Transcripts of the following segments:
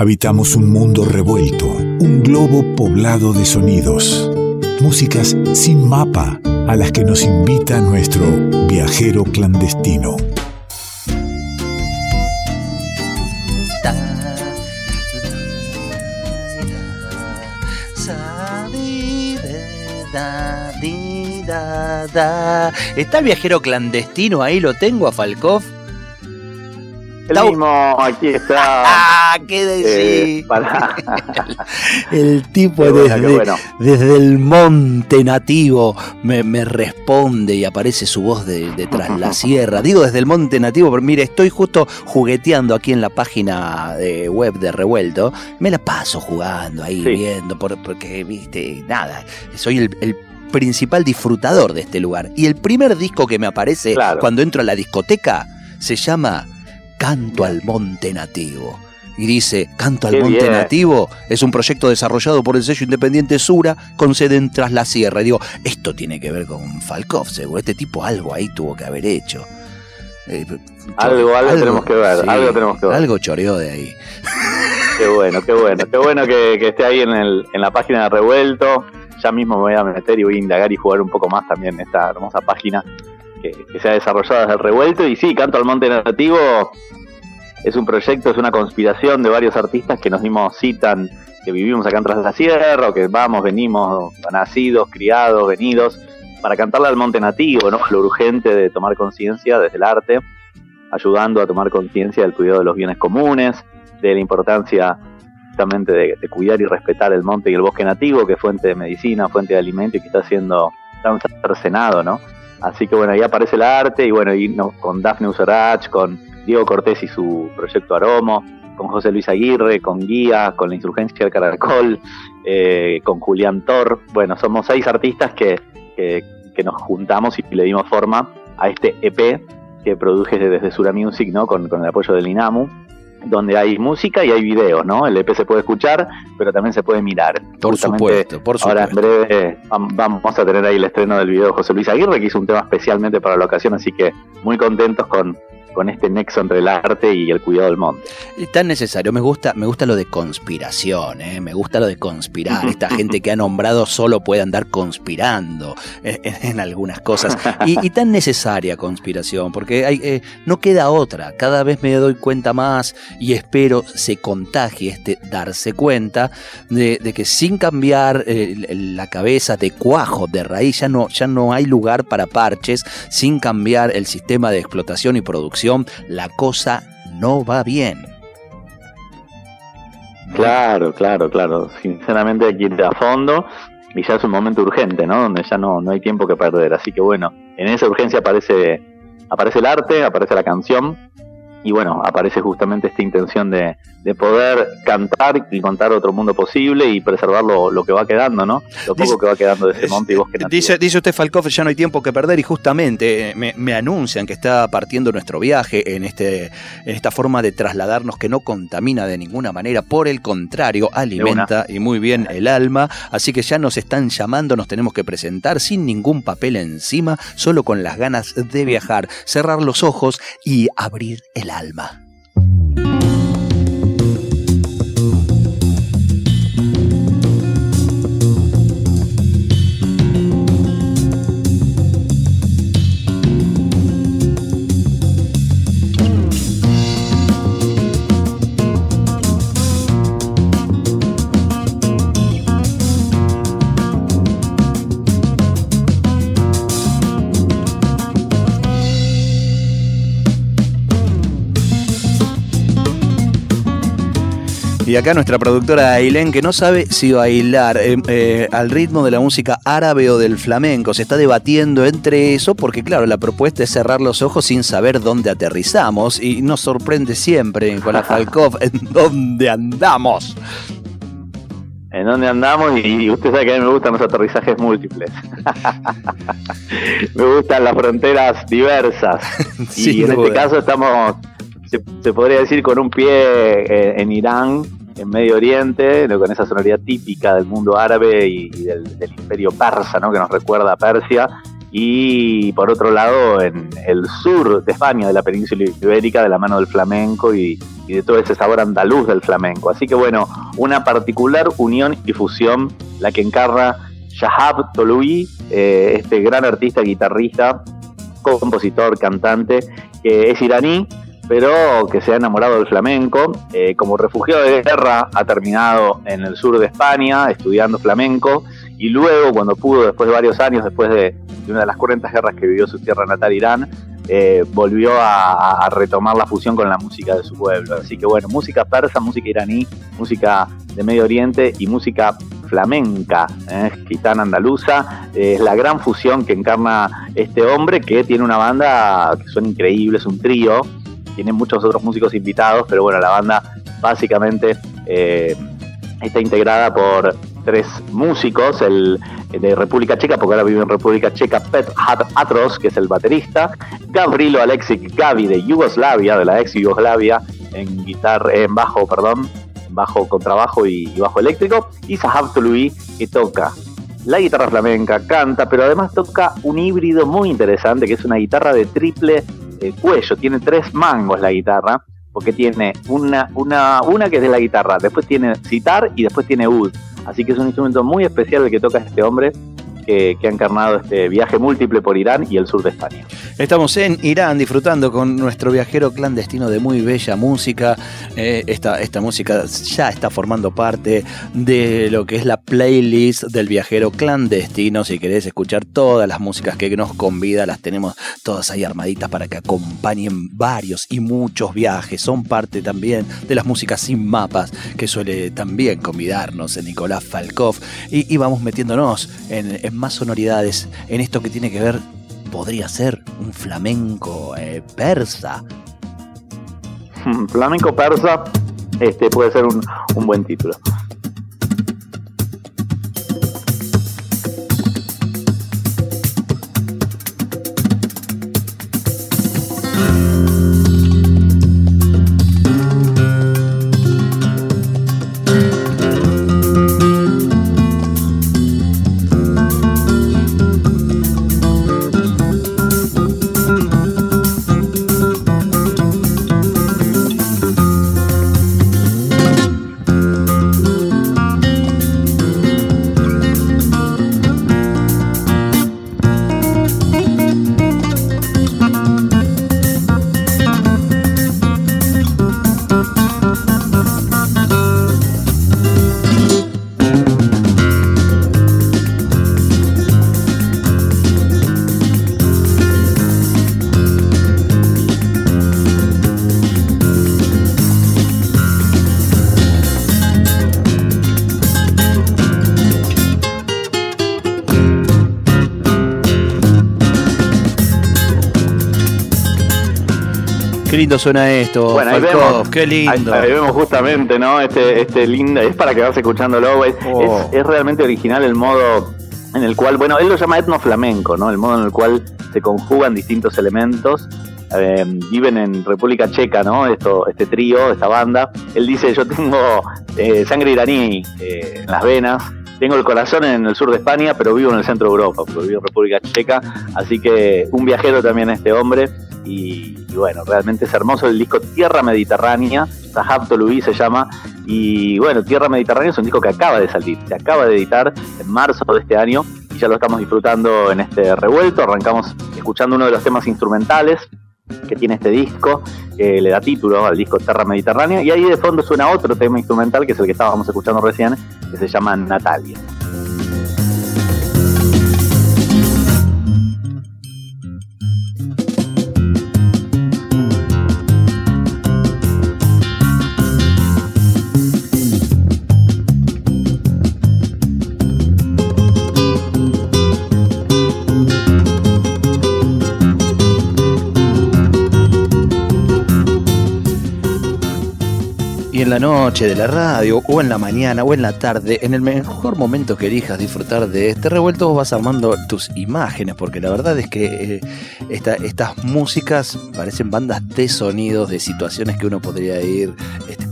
Habitamos un mundo revuelto, un globo poblado de sonidos, músicas sin mapa a las que nos invita nuestro viajero clandestino. ¿Está el viajero clandestino ahí? ¿Lo tengo a Falkov? El mismo, aquí está. ¡Ah! ¿Qué? Eh, para... el tipo desde, desde, el monte nativo me, me, responde y aparece su voz de, detrás la sierra. Digo desde el monte nativo, pero mire, estoy justo jugueteando aquí en la página de web de Revuelto. Me la paso jugando ahí, viendo, porque, viste, nada. Soy el, el principal disfrutador de este lugar. Y el primer disco que me aparece cuando entro a la discoteca se llama Canto al Monte Nativo. Y dice, Canto al Monte Nativo es un proyecto desarrollado por el sello independiente Sura con sede en Tras la Sierra. Y digo, esto tiene que ver con Falkov, seguro. Este tipo algo ahí tuvo que haber hecho. Eh, algo, algo, tenemos que ver, algo tenemos que ver. Algo choreó de ahí. Qué bueno, qué bueno, qué bueno que, esté ahí en, el, en la página de Revuelto ya mismo me voy a meter y voy a indagar y jugar un poco más también esta hermosa página que, se ha desarrollado desde el revuelto. Y sí, Canto al Monte Nativo es un proyecto, es una conspiración de varios artistas que nos dimos citan, que vivimos acá en Tras la Sierra, o que vamos, venimos, nacidos, criados, venidos, para cantarle al monte nativo, ¿no? Lo urgente de tomar conciencia desde el arte, ayudando a tomar conciencia del cuidado de los bienes comunes, de la importancia de, cuidar y respetar el monte y el bosque nativo, que es fuente de medicina, fuente de alimento y que está siendo tan cercenado, ¿no? Así que bueno, ahí aparece el arte y bueno, y con Daphne Userach, con Diego Cortés y su proyecto Aromo, con José Luis Aguirre, con Guía, con la Insurgencia del Caracol, eh, con Julián Tor. Bueno, somos seis artistas que, que, nos juntamos y le dimos forma a este EP que produje desde Sura Music, ¿no? Con, con el apoyo del INAMU donde hay música y hay videos, ¿no? El EP se puede escuchar, pero también se puede mirar. Por supuesto, por supuesto. Ahora en breve vamos a tener ahí el estreno del video de José Luis Aguirre, que hizo un tema especialmente para la ocasión, así que muy contentos con, con este nexo entre el arte y el cuidado del monte. Es tan necesario, me gusta, me gusta lo de conspiración, ¿eh? me gusta lo de conspirar. Esta gente que ha nombrado solo puede andar conspirando en, algunas cosas. Y, tan necesaria conspiración, porque hay, eh, no queda otra. Cada vez me doy cuenta más y espero se contagie este darse cuenta de, que sin cambiar eh, la cabeza de cuajo, de raíz, ya no, ya no hay lugar para parches, sin cambiar el sistema de explotación y producción la cosa no va bien. Claro, claro, claro. Sinceramente hay que ir a fondo y ya es un momento urgente, ¿no? Donde ya no, no hay tiempo que perder. Así que bueno, en esa urgencia aparece, aparece el arte, aparece la canción y bueno, aparece justamente esta intención de, de, poder cantar y contar otro mundo posible y preservar lo, que va quedando, ¿no? Lo poco que va quedando de ese monte y bosque nativo. Dice, dice usted, Falcoff, ya no hay tiempo que perder y justamente eh, me, me, anuncian que está partiendo nuestro viaje en, este, en esta forma de trasladarnos que no contamina de ninguna manera, por el contrario, alimenta y muy bien el alma, así que ya nos están llamando, nos tenemos que presentar sin ningún papel encima, solo con las ganas de viajar, cerrar los ojos y abrir el alma. Y acá nuestra productora Ailén, que no sabe si bailar eh, eh, al ritmo de la música árabe o del flamenco. Se está debatiendo entre eso, porque claro, la propuesta es cerrar los ojos sin saber dónde aterrizamos. Y nos sorprende siempre con la Falkov en dónde andamos. En dónde andamos, y usted sabe que a mí me gustan los aterrizajes múltiples. me gustan las fronteras diversas. y en este caso estamos se, podría decir con un pie eh, en Irán en Medio Oriente, con esa sonoridad típica del mundo árabe y, del, imperio persa, ¿no? que nos recuerda a Persia, y por otro lado en el sur de España, de la península ibérica, de la mano del flamenco y, de todo ese sabor andaluz del flamenco. Así que bueno, una particular unión y fusión la que encarna Shahab Toloui, eh, este gran artista, guitarrista, compositor, cantante, que es iraní, pero que se ha enamorado del flamenco. Eh, como refugiado de guerra ha terminado en el sur de España estudiando flamenco y luego cuando pudo, después de varios años, después de, una de las cruentas guerras que vivió su tierra natal Irán, eh, volvió a, retomar la fusión con la música de su pueblo. Así que bueno, música persa, música iraní, música de Medio Oriente y música flamenca, ¿eh? gitana andaluza, es la gran fusión que encarna este hombre que tiene una banda que son increíbles, un trío, tiene muchos otros músicos invitados, pero bueno, la banda básicamente eh, está integrada por tres músicos, el, de República Checa, porque ahora vive en República Checa, Pet Atros, que es el baterista, Gavrilo Alexic Gavi de Yugoslavia, de la ex Yugoslavia, en guitarra, en bajo, perdón, bajo contrabajo y, bajo eléctrico, y Sahab Tului, que toca la guitarra flamenca, canta, pero además toca un híbrido muy interesante, que es una guitarra de triple el cuello, tiene tres mangos la guitarra, porque tiene una, una, una que es de la guitarra, después tiene citar y después tiene ud. Así que es un instrumento muy especial el que toca este hombre que, ha encarnado este viaje múltiple por Irán y el sur de España. Estamos en Irán disfrutando con nuestro viajero clandestino de muy bella música. Eh, esta, esta música ya está formando parte de lo que es la playlist del viajero clandestino. Si querés escuchar todas las músicas que nos convida, las tenemos todas ahí armaditas para que acompañen varios y muchos viajes. Son parte también de las músicas sin mapas que suele también convidarnos Nicolás Falkov. Y, vamos metiéndonos en más sonoridades en esto que tiene que ver, podría ser un flamenco eh, persa. Flamenco persa, este puede ser un, un buen título. Lindo suena esto. Bueno, ahí vemos, qué lindo. Ahí, vemos justamente, ¿no? Este, este lindo, es para quedarse escuchándolo, es, oh. es, realmente original el modo en el cual, bueno, él lo llama etno flamenco, ¿no? El modo en el cual se conjugan distintos elementos. Eh, viven en República Checa, ¿no? Esto, este trío, esta banda. Él dice, yo tengo eh, sangre iraní eh, en las venas, tengo el corazón en el sur de España, pero vivo en el centro de Europa, porque vivo en República Checa, así que un viajero también este hombre, y, bueno, realmente es hermoso el disco Tierra Mediterránea, Sahab Toluí se llama, y bueno, Tierra Mediterránea es un disco que acaba de salir, se acaba de editar en marzo de este año, y ya lo estamos disfrutando en este revuelto, arrancamos escuchando uno de los temas instrumentales, que tiene este disco, que le da título al disco Terra Mediterránea, y ahí de fondo suena otro tema instrumental, que es el que estábamos escuchando recién, que se llama Natalia. En la noche de la radio, o en la mañana, o en la tarde, en el mejor momento que elijas disfrutar de este revuelto, vas armando tus imágenes, porque la verdad es que eh, estas músicas parecen bandas de sonidos, de situaciones que uno podría ir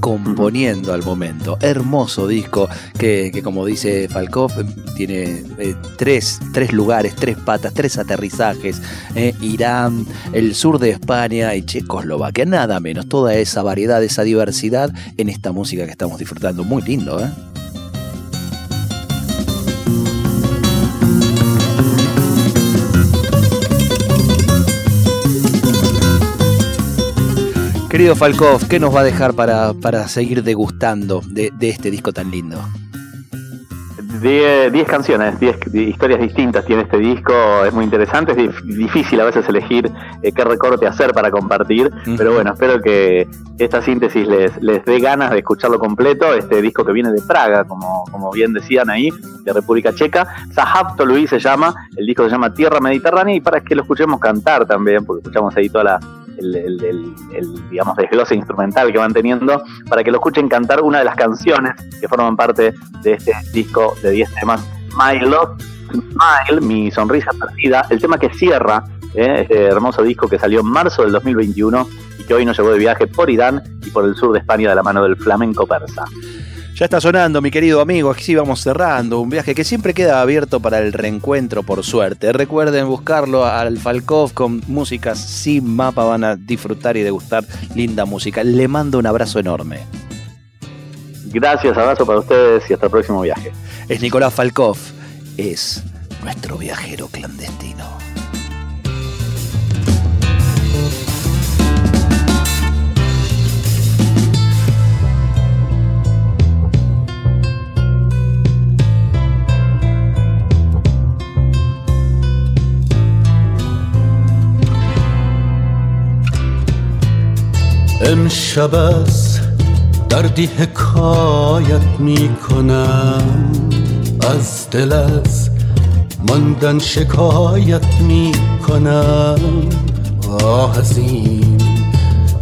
componiendo al momento. Hermoso disco que, como dice Falkov, tiene eh, tres, tres lugares, tres patas, tres aterrizajes. Eh, Irán, el sur de España y Checoslovaquia, nada menos. Toda esa variedad, esa diversidad en esta música que estamos disfrutando. Muy lindo, ¿eh? Querido Falkov, ¿qué nos va a dejar para, seguir degustando de, de este disco tan lindo? 10 canciones, 10 historias distintas tiene este disco, es muy interesante, es difícil a veces elegir eh, qué recorte hacer para compartir, pero bueno, espero que esta síntesis les, les dé ganas de escucharlo completo, este disco que viene de Praga, como, como bien decían ahí, de República Checa, Zahavto Luis se llama, el disco se llama Tierra Mediterránea y para que lo escuchemos cantar también, porque escuchamos ahí toda la el, digamos, desglose instrumental que van teniendo, para que lo escuchen cantar una de las canciones que forman parte de este disco de 10 temas, My Love Smile, Mi Sonrisa Perdida, el tema que cierra ¿eh? este hermoso disco que salió en marzo del 2021 y que hoy nos llevó de viaje por Irán y por el sur de España de la mano del flamenco persa. Ya está sonando, mi querido amigo, aquí vamos cerrando, un viaje que siempre queda abierto para el reencuentro, por suerte. Recuerden buscarlo al Falkov con músicas sin mapa, van a disfrutar y degustar linda música. Le mando un abrazo enorme. Gracias, abrazo para ustedes y hasta el próximo viaje. Es Nicolás Falkov, es nuestro viajero clandestino. امشب از دردی حکایت می کنم از دل از ماندن شکایت می کنم آه از این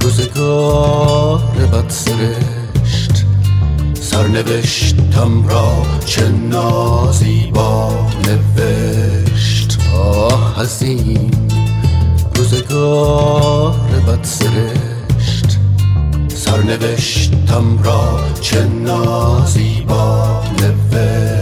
روزگار بد سرشت سرنوشتم را چه نازیبا نوشت. آه از این روزگار بد سرشت سرنوشتم را چه نازیبا نوشت.